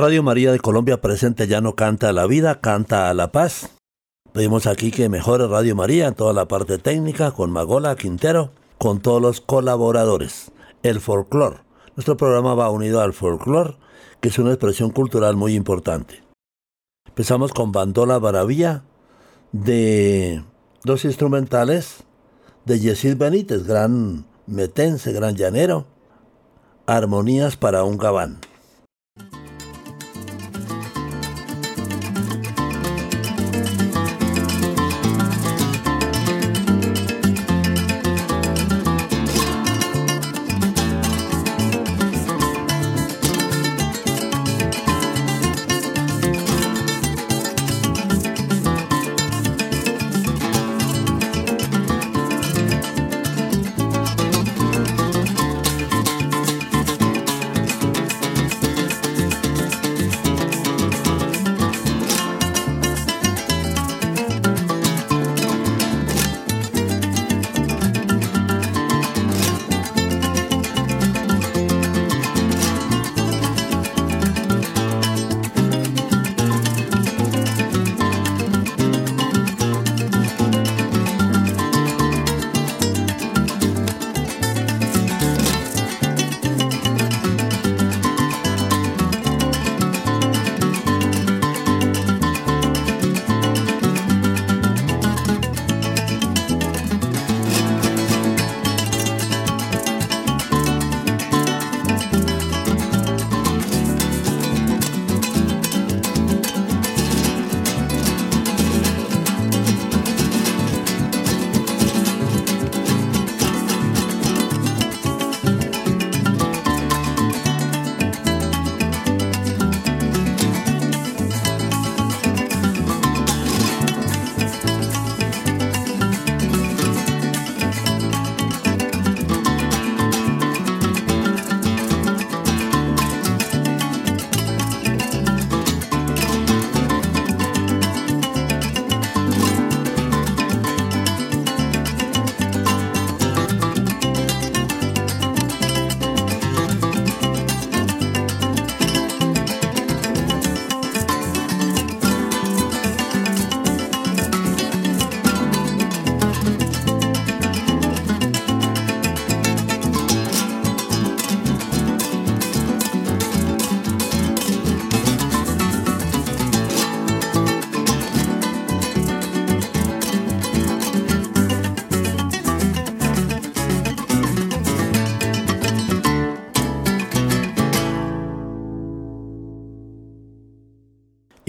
Radio María de Colombia presente ya no canta a la vida, canta a la paz. Pedimos aquí que mejore Radio María en toda la parte técnica, con Magola, Quintero, con todos los colaboradores. El folclore. Nuestro programa va unido al folclore, que es una expresión cultural muy importante. Empezamos con Bandola Baravía, de dos instrumentales de Yesid Benítez, gran metense, gran llanero. Armonías para un gabán.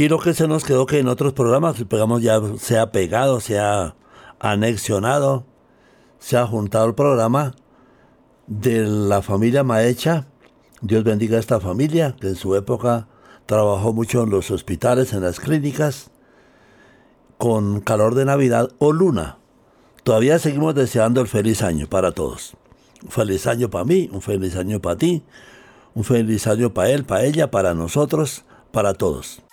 Y lo que se nos quedó que en otros programas, programa ya se ha pegado, se ha anexionado, se ha juntado el programa de la familia Maecha. Dios bendiga a esta familia, que en su época trabajó mucho en los hospitales, en las clínicas, con calor de Navidad o luna. Todavía seguimos deseando el feliz año para todos. Un feliz año para mí, un feliz año para ti, un feliz año para él, para ella, para nosotros, para todos.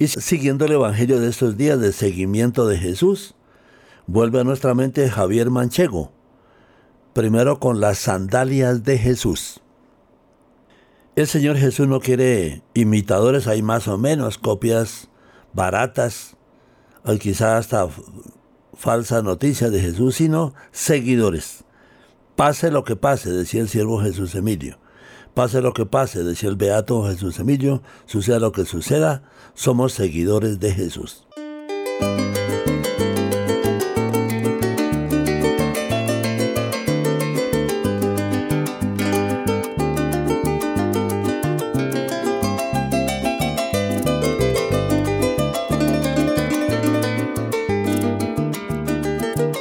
Y siguiendo el Evangelio de estos días de seguimiento de Jesús, vuelve a nuestra mente Javier Manchego, primero con las sandalias de Jesús. El Señor Jesús no quiere imitadores, hay más o menos copias baratas, o quizás hasta falsas noticias de Jesús, sino seguidores. Pase lo que pase, decía el siervo Jesús Emilio. Pase lo que pase, decía el beato Jesús Emilio, suceda lo que suceda, somos seguidores de Jesús.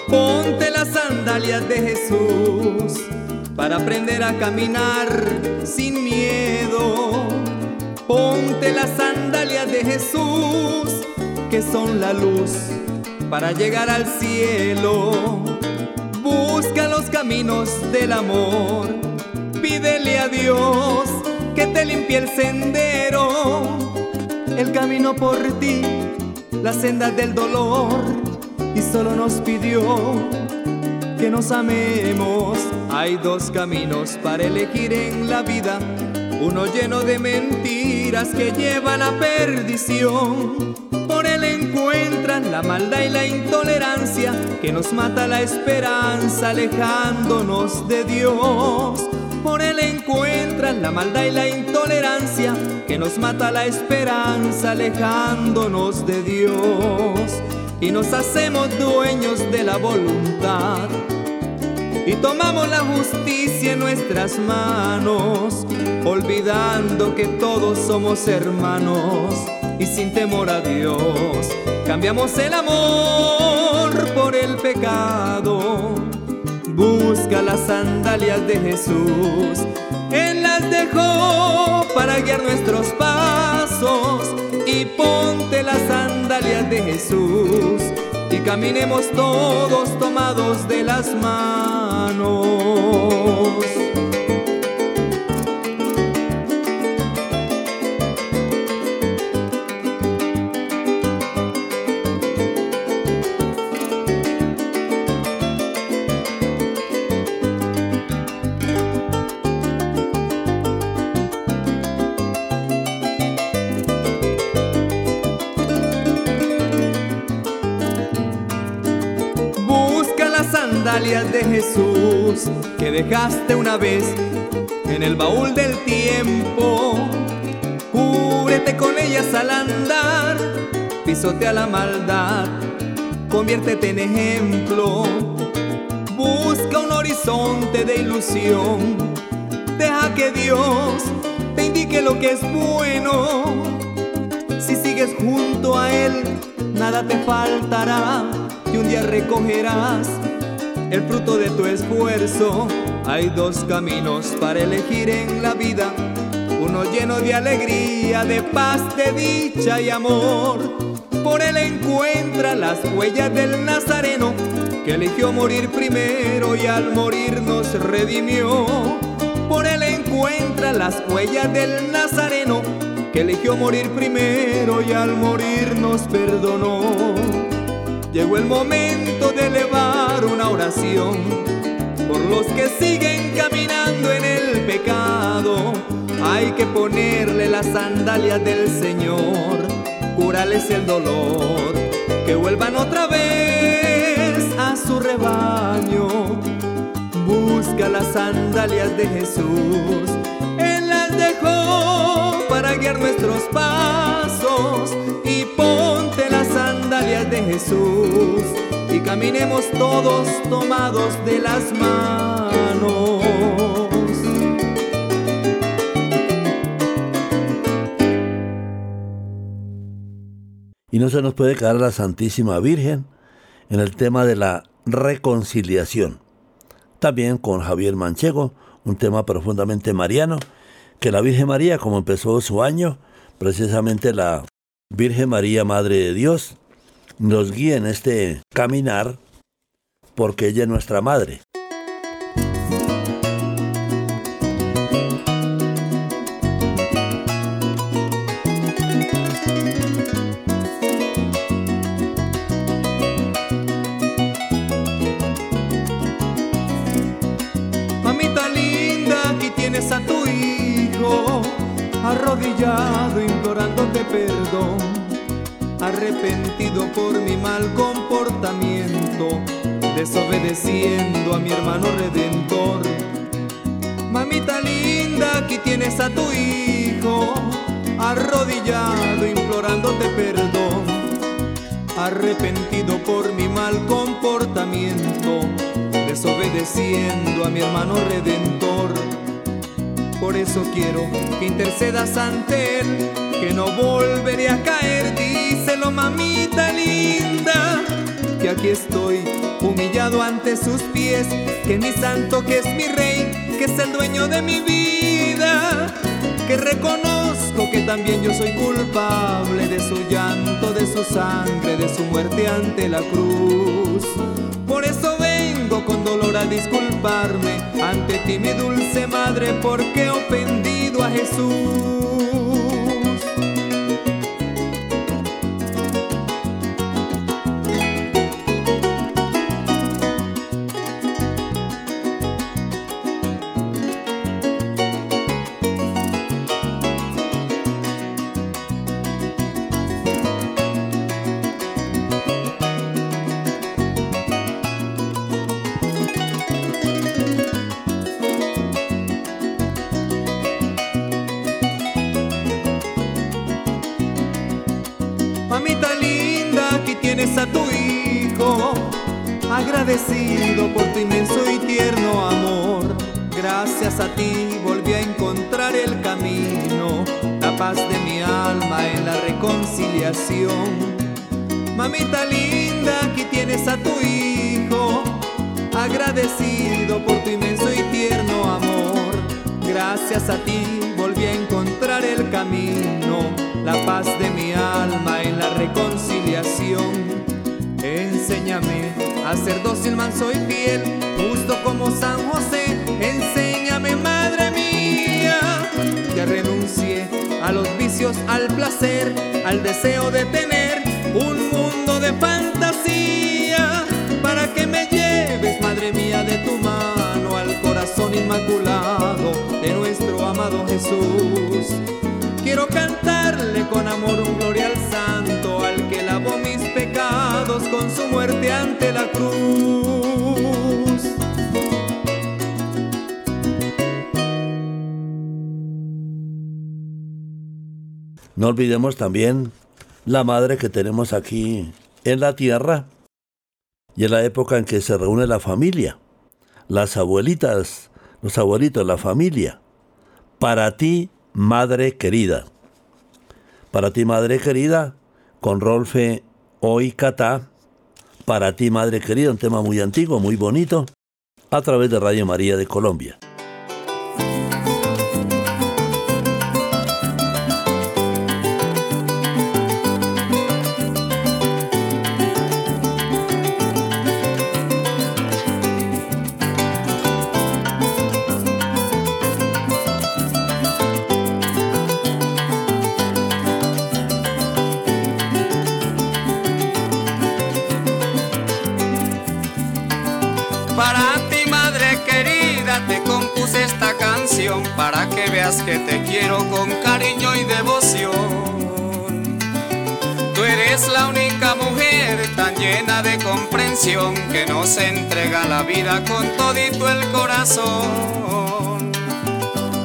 Ponte las sandalias de Jesús para aprender a caminar Jesús, que son la luz para llegar al cielo. Busca los caminos del amor, pídele a Dios que te limpie el sendero, el camino por ti, la senda del dolor, y solo nos pidió que nos amemos. Hay dos caminos para elegir en la vida, uno lleno de mentiras que lleva a la perdición. Por él encuentran la maldad y la intolerancia que nos mata la esperanza alejándonos de Dios. Por él encuentran la maldad y la intolerancia que nos mata la esperanza alejándonos de Dios y nos hacemos dueños de la voluntad y tomamos la justicia en nuestras manos, olvidando que todos somos hermanos y sin temor a Dios cambiamos el amor por el pecado. Busca las sandalias de Jesús, Él las dejó para guiar nuestros pasos y ponte las sandalias de Jesús caminemos todos tomados de las manos. De Jesús que dejaste una vez en el baúl del tiempo. Cúbrete con ellas al andar, pisotea la maldad, conviértete en ejemplo. Busca un horizonte de ilusión, deja que Dios te indique lo que es bueno. Si sigues junto a Él, nada te faltará y un día recogerás el fruto de tu esfuerzo. Hay dos caminos para elegir en la vida, uno lleno de alegría, de paz, de dicha y amor. Por él encuentra las huellas del Nazareno, que eligió morir primero y al morir nos redimió. Por él encuentra las huellas del Nazareno, que eligió morir primero y al morir nos perdonó. Llegó el momento de elevar una oración por los que siguen caminando en el pecado. Hay que ponerle las sandalias del Señor, curarles el dolor, que vuelvan otra vez a su rebaño. Busca las sandalias de Jesús, Él las dejó para guiar nuestros pasos y ponte las sandalias de Jesús y caminemos todos tomados de las manos. Y no se nos puede quedar la Santísima Virgen en el tema de la reconciliación. También con Javier Manchego, un tema profundamente mariano, que la Virgen María, como empezó su año, precisamente la Virgen María, Madre de Dios, nos guíe en este caminar porque ella es nuestra madre. Mamita linda, aquí tienes a tu hijo arrodillado implorándote perdón arrepentido por mi mal comportamiento, desobedeciendo a mi hermano redentor. Mamita linda, aquí tienes a tu hijo, arrodillado implorándote perdón, arrepentido por mi mal comportamiento, desobedeciendo a mi hermano redentor. Por eso quiero que intercedas ante él, que no volveré a caer, mamita linda, que aquí estoy humillado ante sus pies, que mi santo, que es mi rey, que es el dueño de mi vida, que reconozco que también yo soy culpable de su llanto, de su sangre, de su muerte ante la cruz. Por eso vengo con dolor a disculparme ante ti, mi dulce madre, porque he ofendido a Jesús. A ser dócil, manso y fiel, justo como San José. Enséñame, madre mía, que renuncie a los vicios, al placer, al deseo de tener un mundo de fantasía, para que me lleves, madre mía, de tu mano al corazón inmaculado de nuestro amado Jesús. Quiero cantarle con amor un gloria al santo, al con su muerte ante la cruz. No olvidemos también la madre que tenemos aquí en la tierra y en la época en que se reúne la familia, las abuelitas, los abuelitos, la familia. Para ti, Madre querida. Para ti, Madre querida, con Rolfe Hoy Catá. Para ti, Madre querida, un tema muy antiguo, muy bonito, a través de Radio María de Colombia. Que nos entrega la vida con todito el corazón.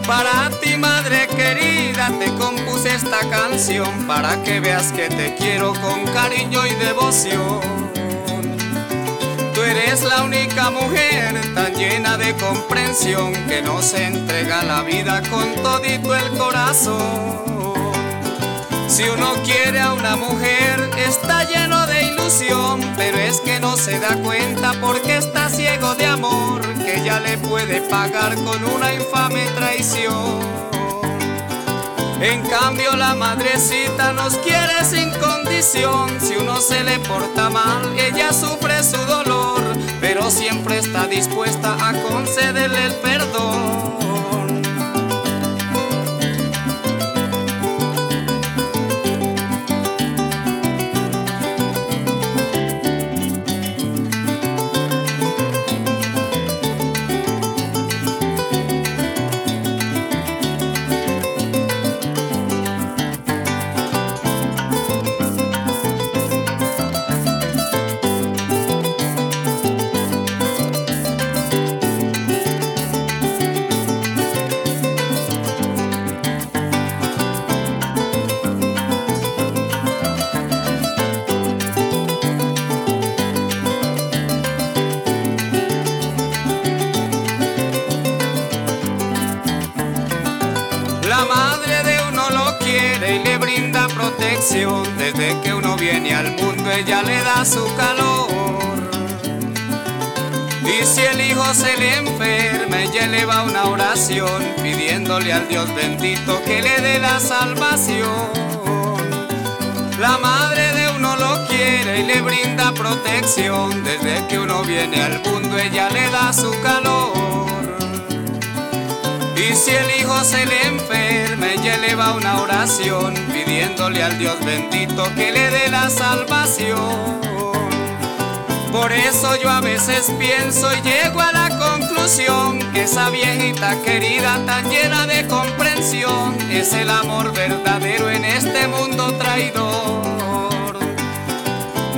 Para ti, madre querida, te compuse esta canción para que veas que te quiero con cariño y devoción. Tú eres la única mujer tan llena de comprensión que nos entrega la vida con todito el corazón. Si uno quiere a una mujer está lleno de ilusión, pero es que no se da cuenta porque está ciego de amor que ya le puede pagar con una infame traición. En cambio la madrecita nos quiere sin condición. Si uno se le porta mal, ella sufre su dolor, pero siempre está dispuesta a concederle el perdón. Ella le da su calor. Y si el hijo se le enferma, ella eleva una oración pidiéndole al Dios bendito que le dé la salvación. La madre de uno lo quiere y le brinda protección. Desde que uno viene al mundo ella le da su calor. Y si el hijo se le enferma, ella eleva una oración pidiéndole al Dios bendito que le dé la salvación. Por eso yo a veces pienso y llego a la conclusión que esa viejita querida tan llena de comprensión es el amor verdadero en este mundo traidor.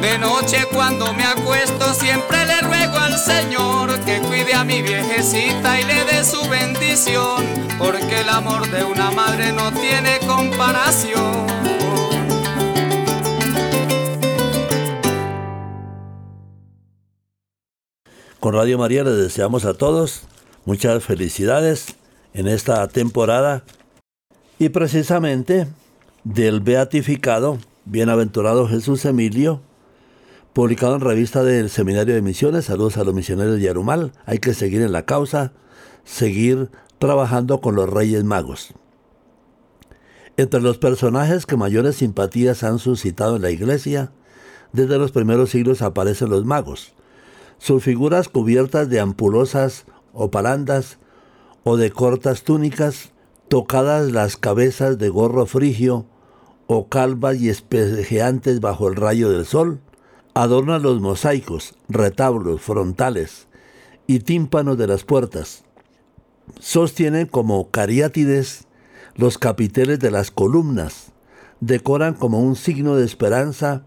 De noche cuando me acuesto siempre le ruego al Señor que cuide a mi viejecita y le dé su bendición, porque el amor de una madre no tiene comparación. Con Radio María les deseamos a todos muchas felicidades en esta temporada y precisamente del beatificado Bienaventurado Jesús Emilio, publicado en revista del Seminario de Misiones. Saludos a los misioneros de Yarumal. Hay que seguir en la causa, seguir trabajando con los Reyes Magos. Entre los personajes que mayores simpatías han suscitado en la iglesia, desde los primeros siglos aparecen los magos sus figuras cubiertas de ampulosas o palandas o de cortas túnicas, tocadas las cabezas de gorro frigio o calvas y espejeantes bajo el rayo del sol, adornan los mosaicos, retablos, frontales y tímpanos de las puertas. Sostienen como cariátides los capiteles de las columnas, decoran como un signo de esperanza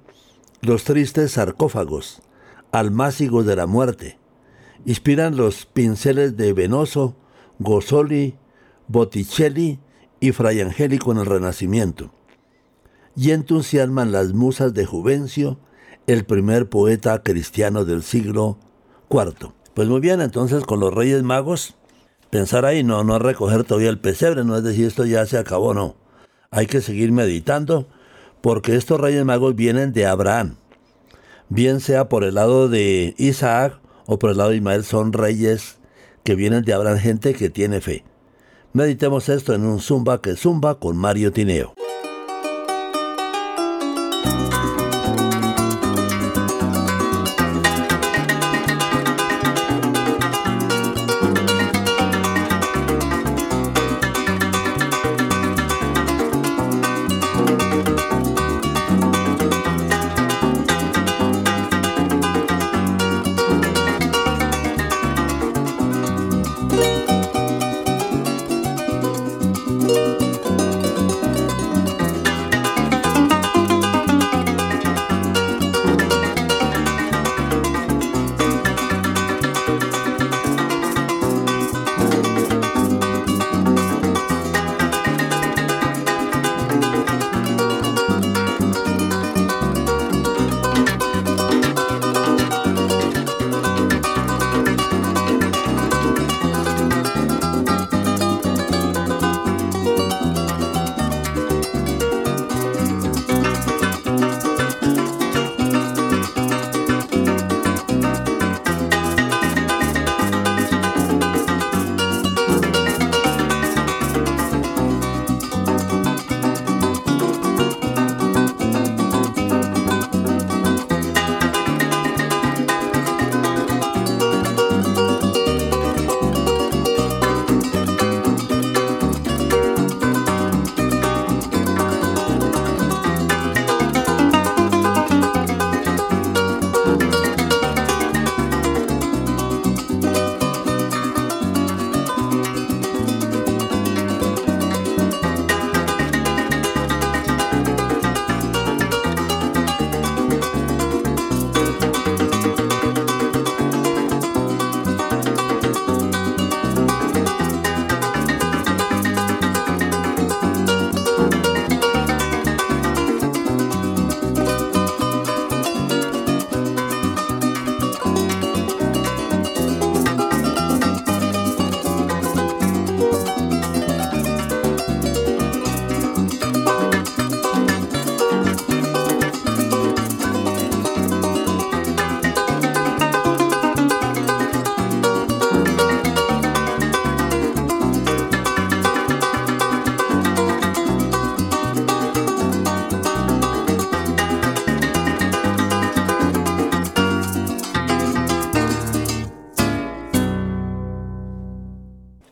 los tristes sarcófagos, almácigos de la muerte. Inspiran los pinceles de Venoso, Gosoli, Botticelli y Fray Angélico en el Renacimiento. Y entusiasman las musas de Juvencio, el primer poeta cristiano del siglo IV. Pues muy bien, entonces con los Reyes Magos, pensar ahí, no, no recoger todavía el pesebre, no es decir esto ya se acabó, no. Hay que seguir meditando, porque estos Reyes Magos vienen de Abraham bien sea por el lado de Isaac o por el lado de Ismael, son reyes que vienen de Abraham, gente que tiene fe. Meditemos esto en un Zumba que Zumba con Mario Tineo.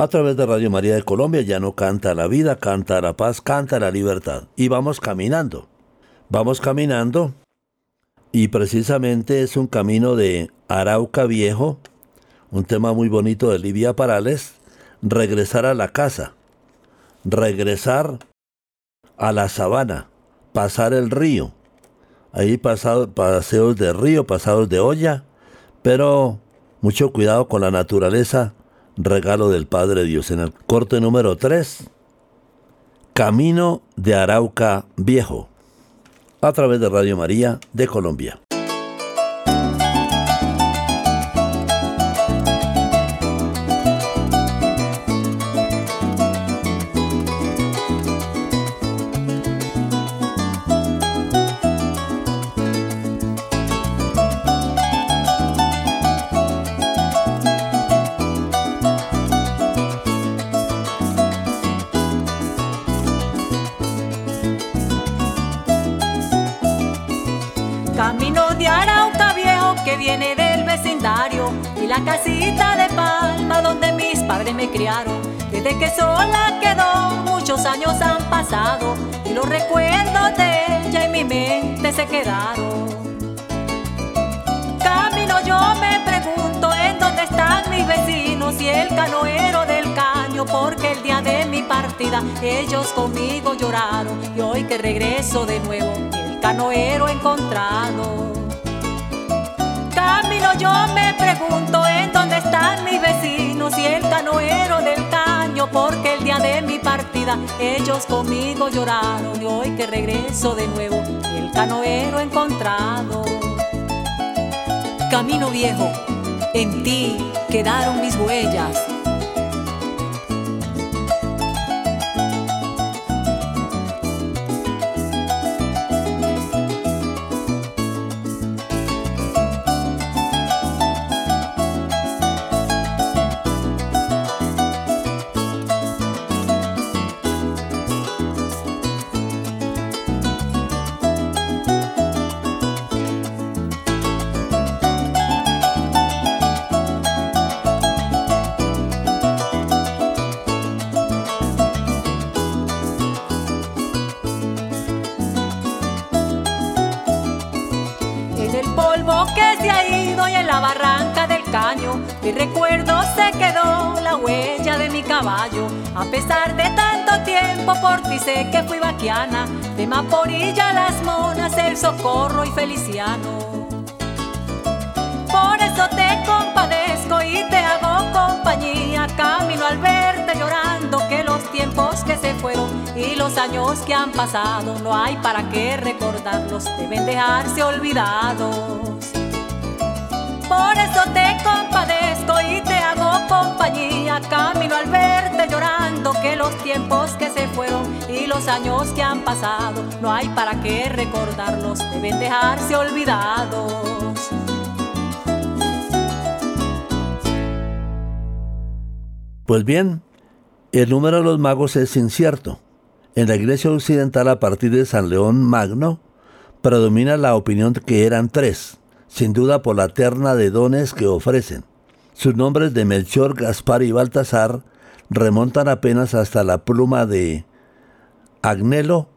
A través de Radio María de Colombia ya no canta la vida, canta la paz, canta la libertad. Y vamos caminando. Vamos caminando y precisamente es un camino de Arauca Viejo, un tema muy bonito de Livia Parales, regresar a la casa, regresar a la sabana, pasar el río. Ahí pasado, paseos de río, pasados de olla, pero mucho cuidado con la naturaleza, regalo del Padre Dios. En el corte número 3, Camino de Arauca Viejo, a través de Radio María de Colombia. Casita de palma donde mis padres me criaron. Desde que sola quedó, muchos años han pasado y los recuerdos de ella en mi mente se quedaron. Camino yo me pregunto en dónde están mis vecinos y el canoero del caño, porque el día de mi partida ellos conmigo lloraron y hoy que regreso de nuevo el canoero encontrado. Camino yo me pregunto en dónde están mis vecinos y el canoero del caño, porque el día de mi partida ellos conmigo lloraron y hoy que regreso de nuevo el canoero encontrado. Camino viejo, en ti quedaron mis huellas A pesar de tanto tiempo por ti sé que fui vaquiana, de Maporilla las monas, el socorro y feliciano. Por eso te compadezco y te hago compañía, camino al verte llorando que los tiempos que se fueron y los años que han pasado no hay para qué recordarlos, deben dejarse olvidados. Por eso te compadezco y te hago compañía. Camino al verte llorando que los tiempos que se fueron y los años que han pasado no hay para qué recordarlos, deben dejarse olvidados. Pues bien, el número de los magos es incierto. En la iglesia occidental a partir de San León Magno predomina la opinión que eran tres sin duda por la terna de dones que ofrecen. Sus nombres de Melchor, Gaspar y Baltasar remontan apenas hasta la pluma de Agnelo,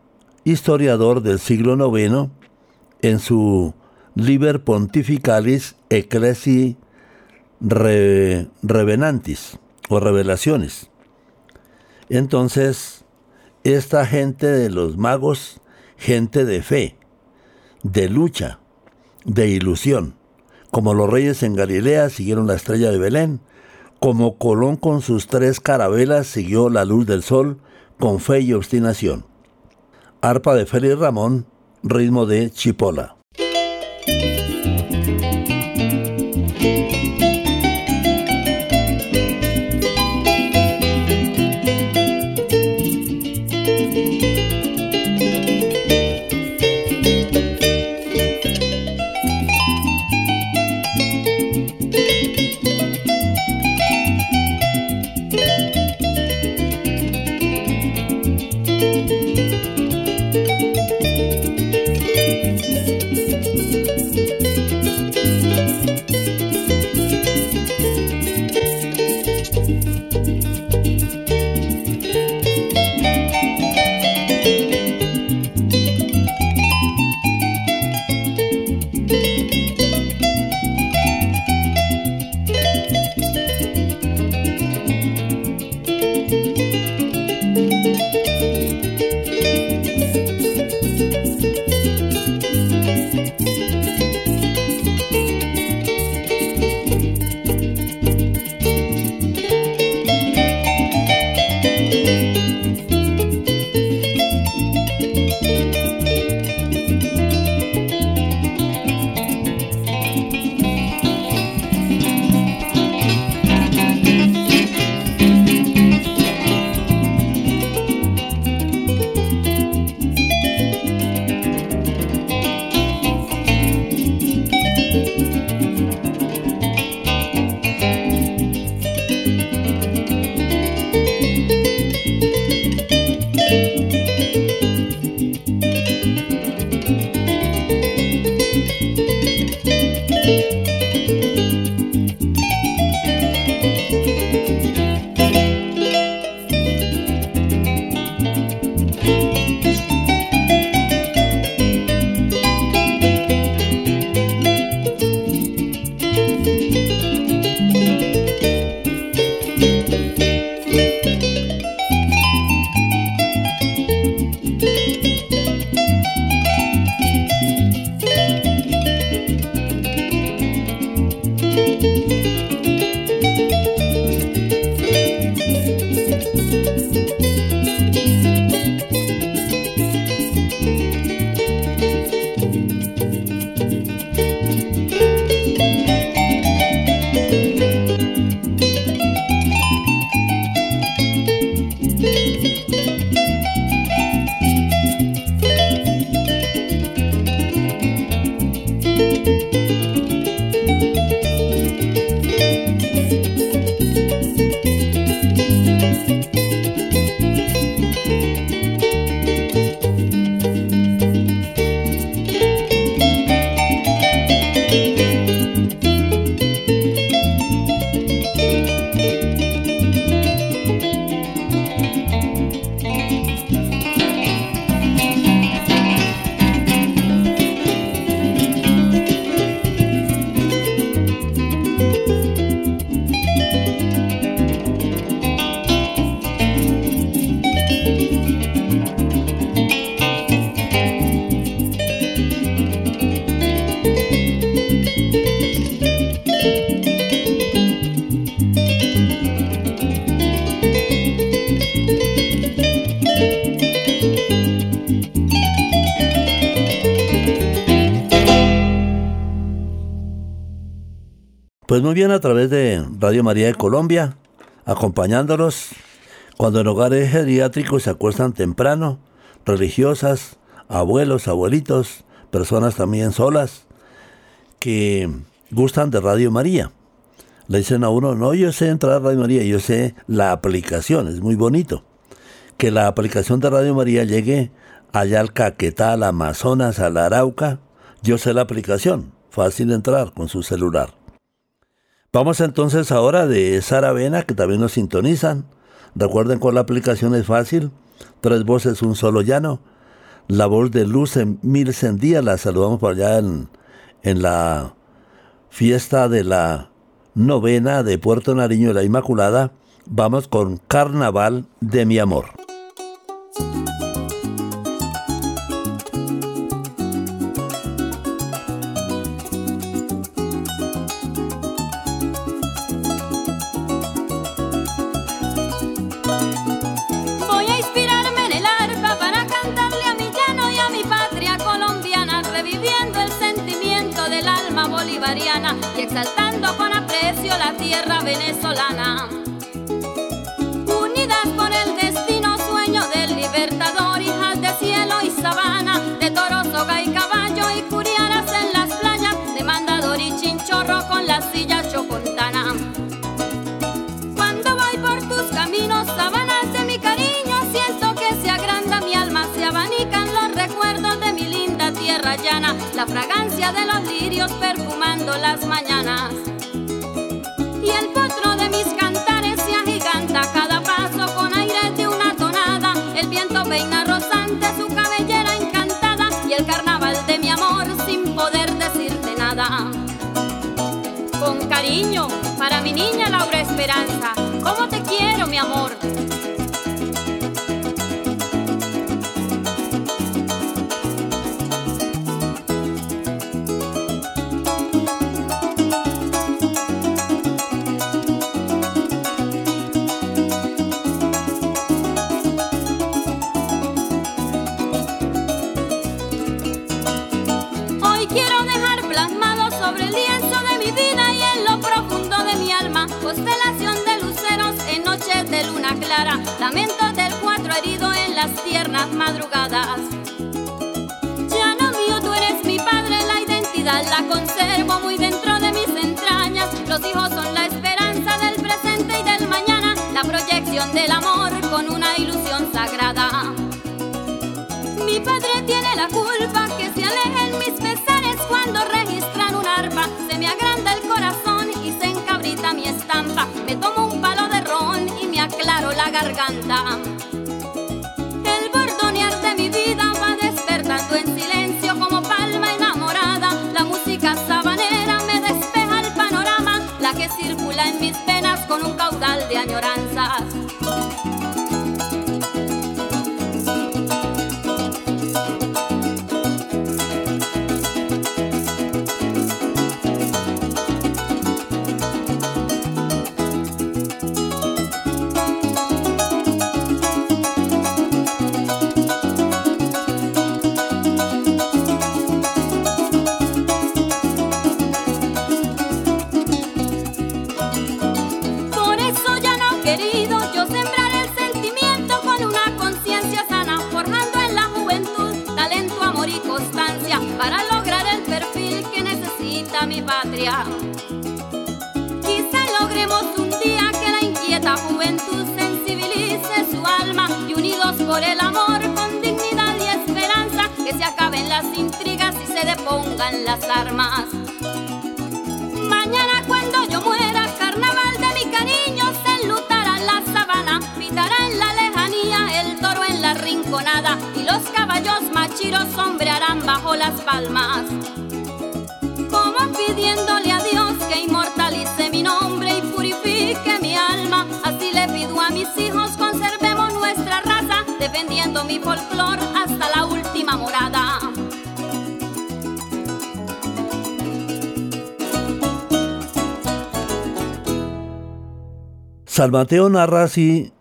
historiador del siglo IX, en su Liber Pontificalis Ecclesi Revenantis o Revelaciones. Entonces, esta gente de los magos, gente de fe, de lucha, de ilusión. Como los reyes en Galilea siguieron la estrella de Belén, como Colón con sus tres carabelas siguió la luz del sol con fe y obstinación. Arpa de Félix Ramón, ritmo de Chipola. Pues muy bien, a través de Radio María de Colombia, acompañándolos cuando en hogares geriátricos se acuestan temprano, religiosas, abuelos, abuelitos, personas también solas, que gustan de Radio María. Le dicen a uno, no, yo sé entrar a Radio María, yo sé la aplicación, es muy bonito. Que la aplicación de Radio María llegue allá al Caquetá, al Amazonas, al Arauca, yo sé la aplicación, fácil entrar con su celular. Vamos entonces ahora de Saravena, que también nos sintonizan. Recuerden con la aplicación es fácil. Tres voces, un solo llano. La voz de Luz en Mil Díaz, la saludamos por allá en, en la fiesta de la novena de Puerto Nariño de la Inmaculada. Vamos con Carnaval de mi amor. La fragancia de los lirios perfumando las mañanas. Y el potro de mis cantares se agiganta cada paso con aire de una tonada. El viento peina rozante su cabellera encantada y el carnaval de mi amor sin poder decirte nada. Con cariño para mi niña Laura Esperanza, ¿cómo te quiero mi amor? Madrugadas. Ya no mío, tú eres mi padre, la identidad la conservo muy dentro de mis entrañas. Los hijos son la esperanza del presente y del mañana, la proyección del amor con una ilusión sagrada. Mi padre tiene la culpa que se alejen mis pesares cuando registran un arpa. Se me agranda el corazón y se encabrita mi estampa. Me tomo un palo de ron y me aclaro la garganta. Quizá logremos un día que la inquieta juventud sensibilice su alma y unidos por el amor con dignidad y esperanza, que se acaben las intrigas y se depongan las armas. Mañana cuando yo muera, carnaval de mi cariño, se enlutará la sabana, pitará en la lejanía el toro en la rinconada y los caballos machiros sombrearán bajo las palmas pidiéndole a Dios que inmortalice mi nombre y purifique mi alma. Así le pido a mis hijos, conservemos nuestra raza, defendiendo mi folclor hasta la última morada. San Mateo narra así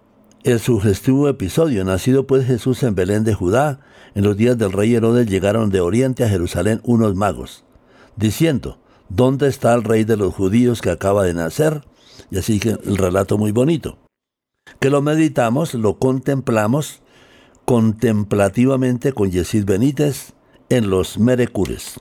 el sugestivo episodio. Nacido pues Jesús en Belén de Judá, en los días del rey Herodes llegaron de oriente a Jerusalén unos magos diciendo, ¿Dónde está el rey de los judíos que acaba de nacer? Y así que el relato muy bonito. Que lo meditamos, lo contemplamos contemplativamente con Yesid Benítez en los Merecures.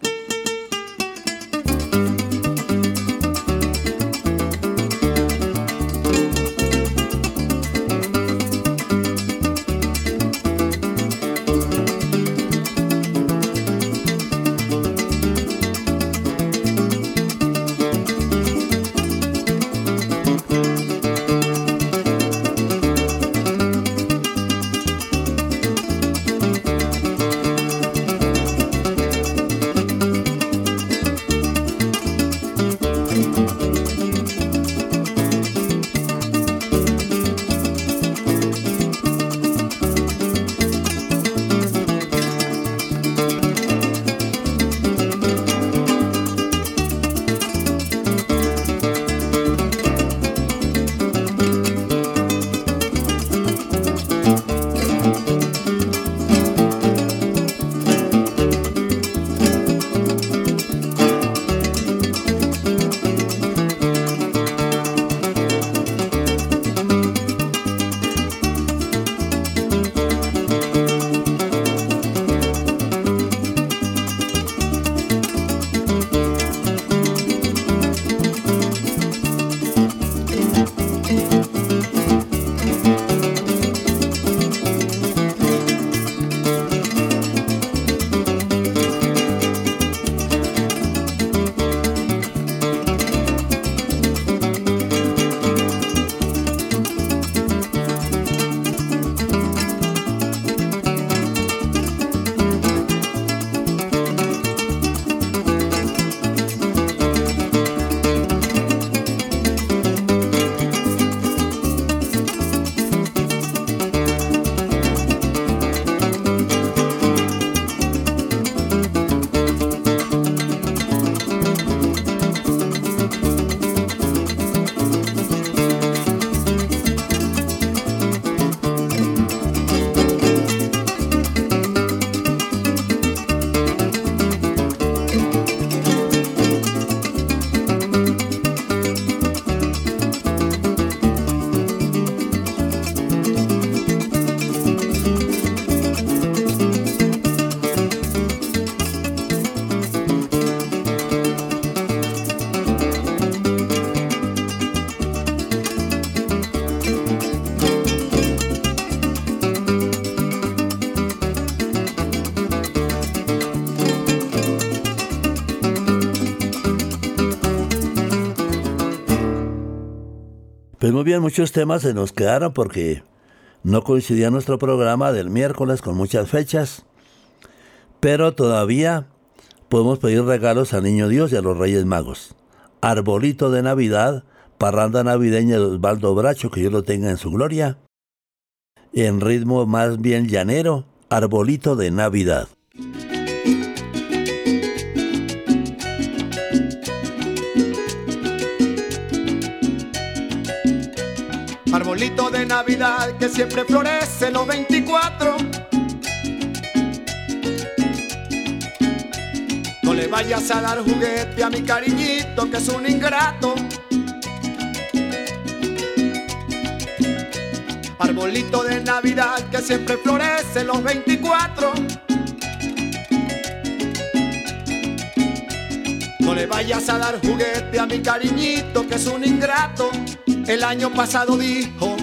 Muy bien, muchos temas se nos quedaron porque no coincidía nuestro programa del miércoles con muchas fechas, pero todavía podemos pedir regalos al Niño Dios y a los Reyes Magos. Arbolito de Navidad, parranda navideña de Osvaldo Bracho, que yo lo tenga en su gloria. En ritmo más bien llanero, Arbolito de Navidad. Arbolito de Navidad que siempre florece los 24. No le vayas a dar juguete a mi cariñito que es un ingrato. Arbolito de Navidad que siempre florece los 24. No le vayas a dar juguete a mi cariñito que es un ingrato. El año pasado dijo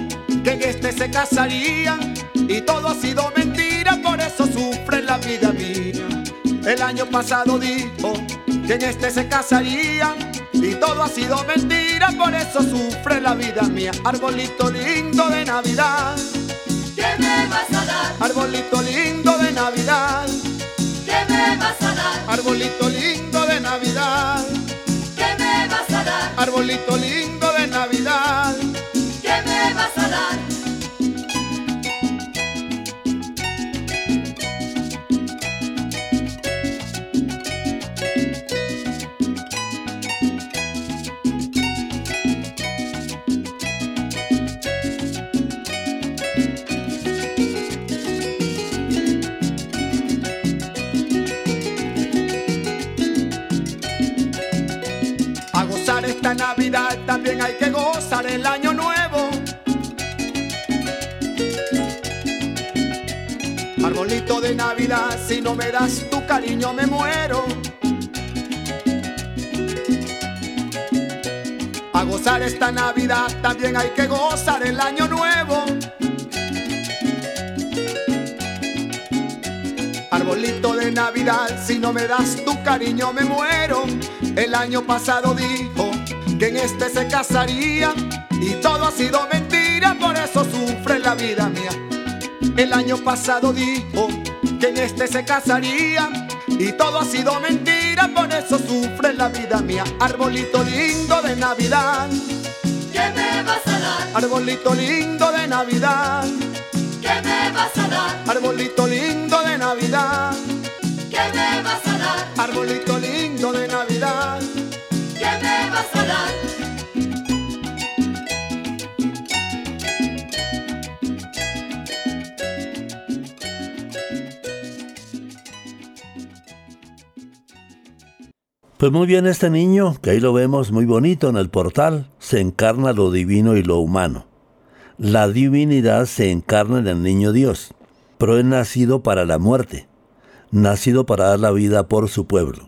que en este se casaría y todo ha sido mentira, por eso sufre la vida mía. El año pasado dijo que en este se casaría y todo ha sido mentira, por eso sufre la vida mía. Arbolito lindo de Navidad, ¿qué me vas a dar? Arbolito lindo de Navidad, ¿qué me vas a dar? Arbolito lindo de Navidad, ¿qué me vas a dar? Arbolito lindo el año nuevo. Arbolito de Navidad, si no me das tu cariño me muero. A gozar esta Navidad también hay que gozar el año nuevo. Arbolito de Navidad, si no me das tu cariño me muero. El año pasado dijo que en este se casaría todo ha sido mentira, por eso sufre la vida mía. El año pasado dijo que en este se casaría y todo ha sido mentira, por eso sufre la vida mía. Arbolito lindo de Navidad. ¿Qué me vas a dar? Arbolito lindo de Navidad. ¿Qué me vas a dar? Arbolito lindo de Navidad. ¿Qué me vas a dar? Arbolito lindo de Navidad. ¿Qué me vas a dar? Pues muy bien, este niño, que ahí lo vemos muy bonito en el portal, se encarna lo divino y lo humano. La divinidad se encarna en el niño Dios, pero es nacido para la muerte, nacido para dar la vida por su pueblo.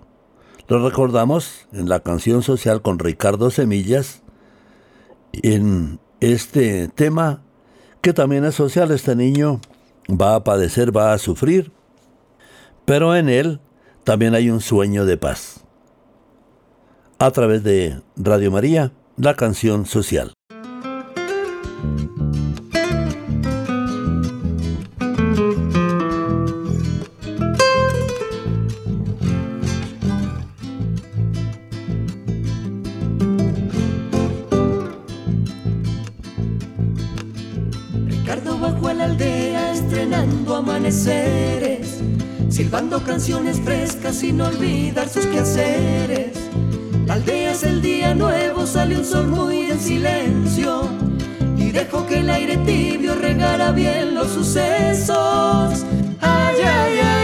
Lo recordamos en la canción social con Ricardo Semillas, en este tema que también es social, este niño va a padecer, va a sufrir, pero en él también hay un sueño de paz. A través de Radio María, la canción social. Ricardo bajó a la aldea estrenando amaneceres, silbando canciones frescas sin olvidar sus quehaceres. La aldea es el día nuevo, sale un sol muy en silencio y dejó que el aire tibio regara bien los sucesos. Ay, ay, ay,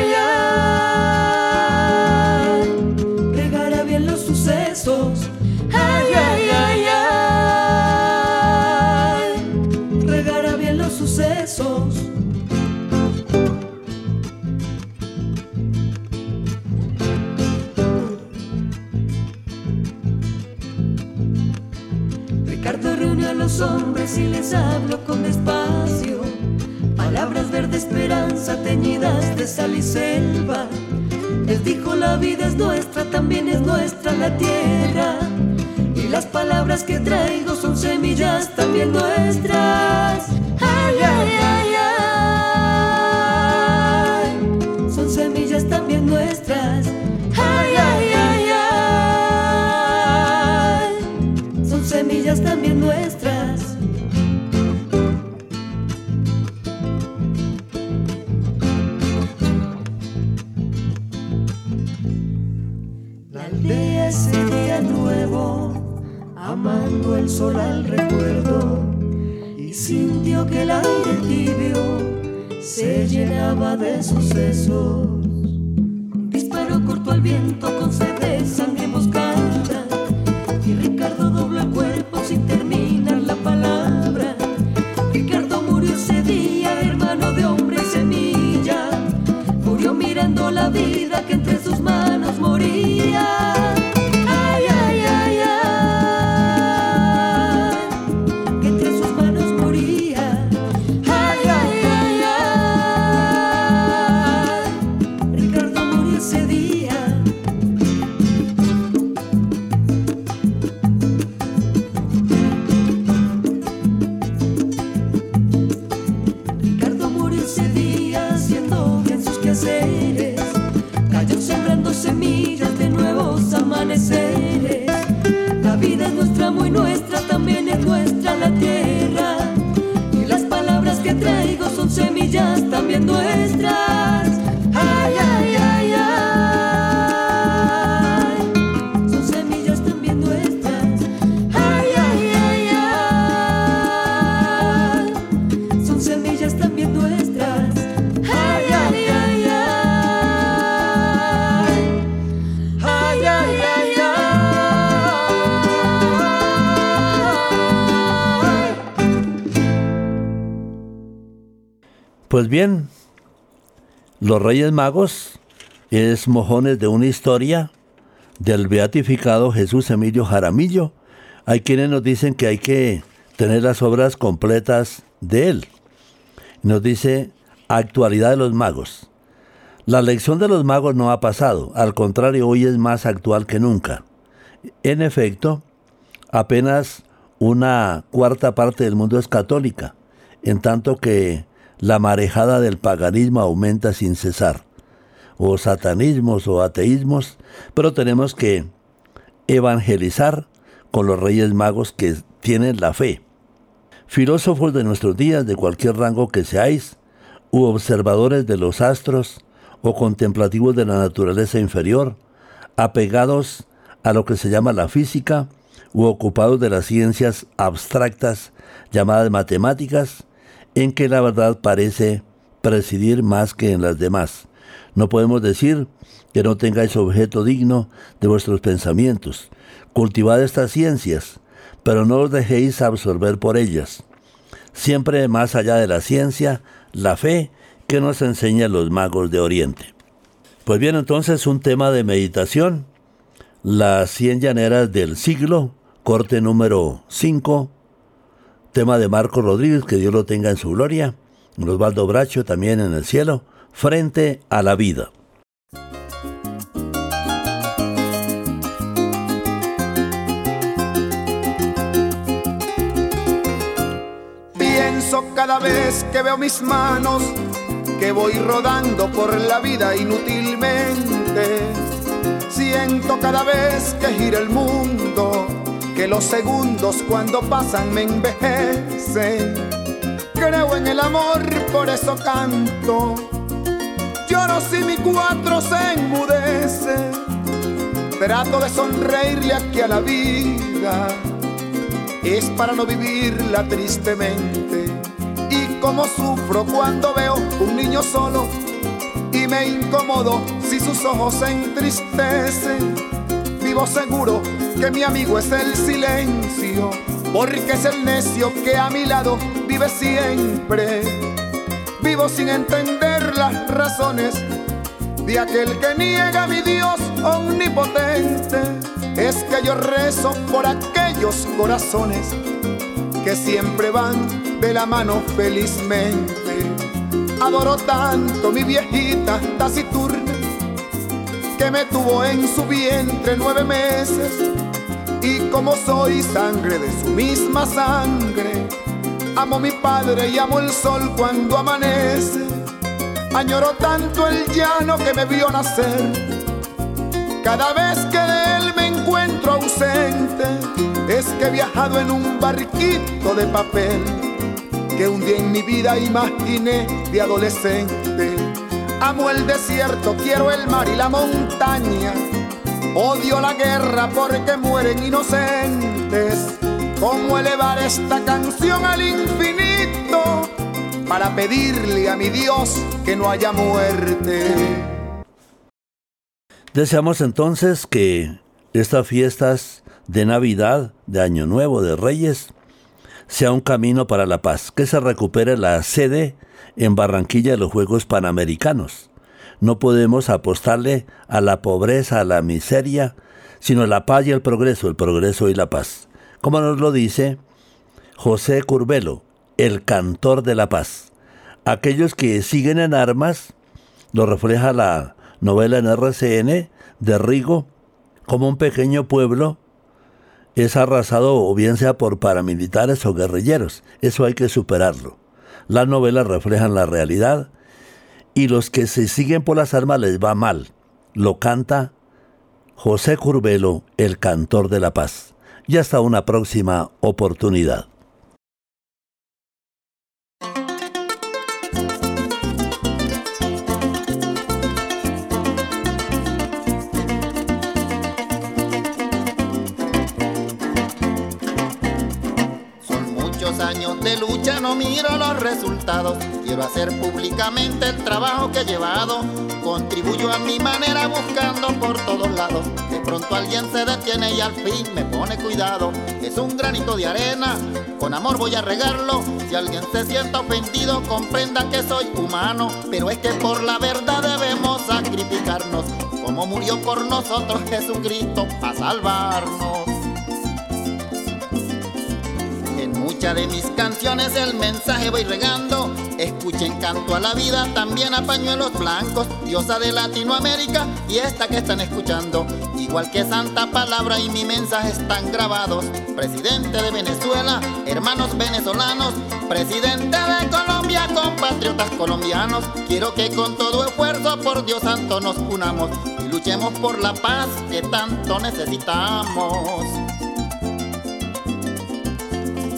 los hombres y les habló con despacio. Palabras verde esperanza teñidas de sal y selva. Les dijo la vida es nuestra, también es nuestra la tierra. Y las palabras que traigo son semillas también nuestras. Ay, ay, ay, ay. Son semillas también nuestras. Pues bien, los Reyes Magos es mojones de una historia del beatificado Jesús Emilio Jaramillo. Hay quienes nos dicen que hay que tener las obras completas de él. Nos dice actualidad de los magos. La lección de los magos no ha pasado, al contrario, hoy es más actual que nunca. En efecto, apenas una cuarta parte del mundo es católica, en tanto que la marejada del paganismo aumenta sin cesar, o satanismos o ateísmos, pero tenemos que evangelizar con los reyes magos que tienen la fe. Filósofos de nuestros días, de cualquier rango que seáis, u observadores de los astros, o contemplativos de la naturaleza inferior, apegados a lo que se llama la física, u ocupados de las ciencias abstractas llamadas matemáticas, en que la verdad parece presidir más que en las demás. No podemos decir que no tengáis objeto digno de vuestros pensamientos. Cultivad estas ciencias, pero no os dejéis absorber por ellas. Siempre más allá de la ciencia, la fe que nos enseñan los magos de Oriente. Pues bien, entonces un tema de meditación, las cien llaneras del siglo, corte número 5, tema de Marco Rodríguez, que Dios lo tenga en su gloria, Osvaldo Bracho también en el cielo, frente a la vida. Pienso cada vez que veo mis manos, que voy rodando por la vida inútilmente. Siento cada vez que gira el mundo que los segundos cuando pasan me envejecen. Creo en el amor, por eso canto. Lloro si mi cuatro se enmudece. Trato de sonreírle aquí a la vida. Es para no vivirla tristemente. Y como sufro cuando veo un niño solo y me incomodo si sus ojos se entristecen. Vivo seguro que mi amigo es el silencio, porque es el necio que a mi lado vive siempre. Vivo sin entender las razones de aquel que niega a mi Dios omnipotente. Es que yo rezo por aquellos corazones que siempre van de la mano felizmente. Adoro tanto mi viejita taciturna que me tuvo en su vientre nueve meses y como soy sangre de su misma sangre, amo mi padre y amo el sol cuando amanece. Añoro tanto el llano que me vio nacer. Cada vez que de él me encuentro ausente, es que he viajado en un barquito de papel que un día en mi vida imaginé de adolescente. Amo el desierto, quiero el mar y la montaña Odio la guerra porque mueren inocentes. ¿Cómo elevar esta canción al infinito para pedirle a mi Dios que no haya muerte? Deseamos entonces que estas fiestas de Navidad, de Año Nuevo, de Reyes, sea un camino para la paz, que se recupere la sede en Barranquilla de los Juegos Panamericanos no podemos apostarle a la pobreza, a la miseria, sino a la paz y el progreso, el progreso y la paz. Como nos lo dice José Curbelo, el cantor de la paz. Aquellos que siguen en armas, lo refleja la novela en RCN de Rigo, como un pequeño pueblo es arrasado o bien sea por paramilitares o guerrilleros. Eso hay que superarlo. Las novelas reflejan la realidad y los que se siguen por las armas les va mal. Lo canta José Curbelo, el cantor de la paz. Y hasta una próxima oportunidad. Miro los resultados. Quiero hacer públicamente el trabajo que he llevado. Contribuyo a mi manera buscando por todos lados. De pronto alguien se detiene y al fin me pone cuidado. Es un granito de arena, con amor voy a regarlo. Si alguien se sienta ofendido, comprenda que soy humano. Pero es que por la verdad debemos sacrificarnos. Como murió por nosotros Jesucristo para salvarnos. Muchas de mis canciones el mensaje voy regando. Escuchen canto a la vida, también a pañuelos blancos, diosa de Latinoamérica y esta que están escuchando. Igual que Santa Palabra y mi mensaje están grabados. Presidente de Venezuela, hermanos venezolanos, presidente de Colombia, compatriotas colombianos. Quiero que con todo esfuerzo por Dios santo nos unamos y luchemos por la paz que tanto necesitamos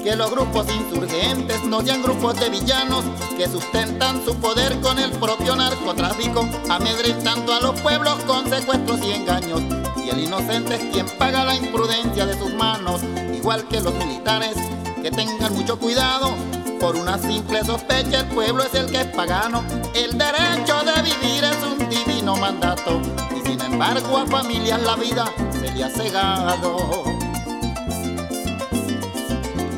que los grupos insurgentes no sean grupos de villanos que sustentan su poder con el propio narcotráfico, amedrentando a los pueblos con secuestros y engaños. Y el inocente es quien paga la imprudencia de sus manos, igual que los militares, que tengan mucho cuidado. Por una simple sospecha el pueblo es el que es pagano. El derecho de vivir es un divino mandato. Y sin embargo a familias la vida se le ha cegado.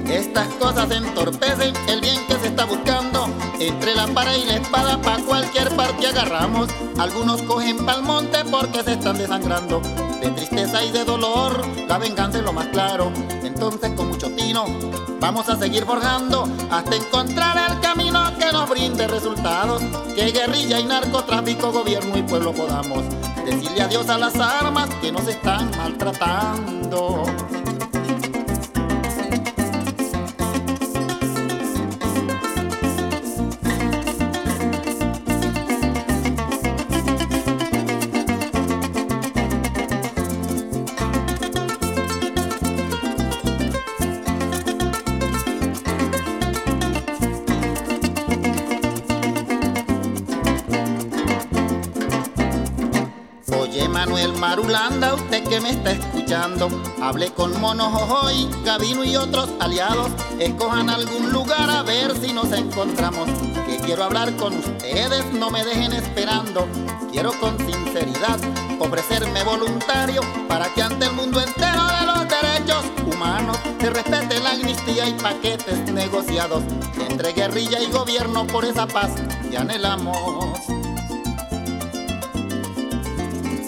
Estas cosas entorpecen el bien que se está buscando. Entre la pared y la espada, pa' cualquier parte agarramos. Algunos cogen pa'l monte porque se están desangrando. De tristeza y de dolor, la venganza es lo más claro. Entonces, con mucho tino, vamos a seguir forjando hasta encontrar el camino que nos brinde resultados. Que guerrilla y narcotráfico, gobierno y pueblo podamos decirle adiós a las armas que nos están maltratando. Marulanda, usted que me está escuchando, hablé con Mono Jojoy, Gabino y otros aliados. Escojan algún lugar a ver si nos encontramos. Que quiero hablar con ustedes, no me dejen esperando. Quiero con sinceridad ofrecerme voluntario para que ante el mundo entero de los derechos humanos se respete la amnistía y paquetes negociados. Entre guerrilla y gobierno por esa paz que anhelamos.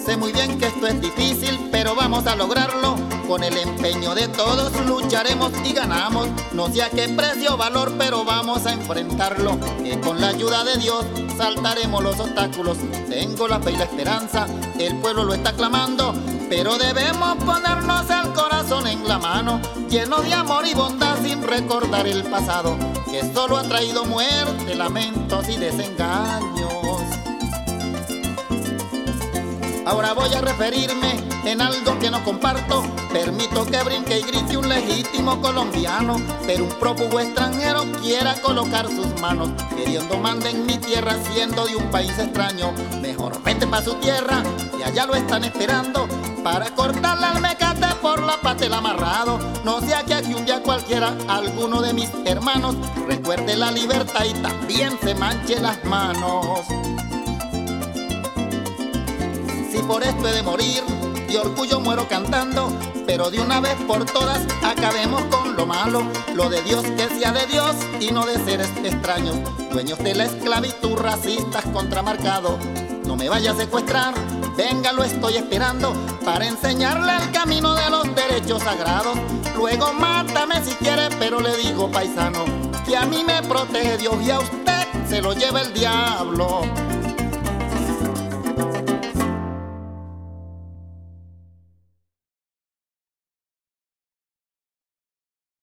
Sé muy bien que esto es difícil, pero vamos a lograrlo. Con el empeño de todos lucharemos y ganamos. No sé a qué precio valor, pero vamos a enfrentarlo. Que con la ayuda de Dios saltaremos los obstáculos. Tengo la fe y la esperanza, el pueblo lo está clamando. Pero debemos ponernos el corazón en la mano, lleno de amor y bondad sin recordar el pasado, que solo ha traído muerte, lamentos y desengaños. Ahora voy a referirme en algo que no comparto. Permito que brinque y grite un legítimo colombiano, pero un prófugo extranjero quiera colocar sus manos, queriendo manda en mi tierra siendo de un país extraño. Mejor vete pa' su tierra y allá lo están esperando para cortarle al mecate por la pata el amarrado. No sea que aquí un día cualquiera alguno de mis hermanos recuerde la libertad y también se manche las manos por esto he de morir. De orgullo muero cantando, pero de una vez por todas acabemos con lo malo. Lo de Dios que sea de Dios y no de seres extraños. Dueños de la esclavitud, racistas contramarcados. No me vaya a secuestrar, venga, lo estoy esperando para enseñarle el camino de los derechos sagrados. Luego mátame si quiere, pero le digo paisano que a mí me protege Dios y a usted se lo lleva el diablo.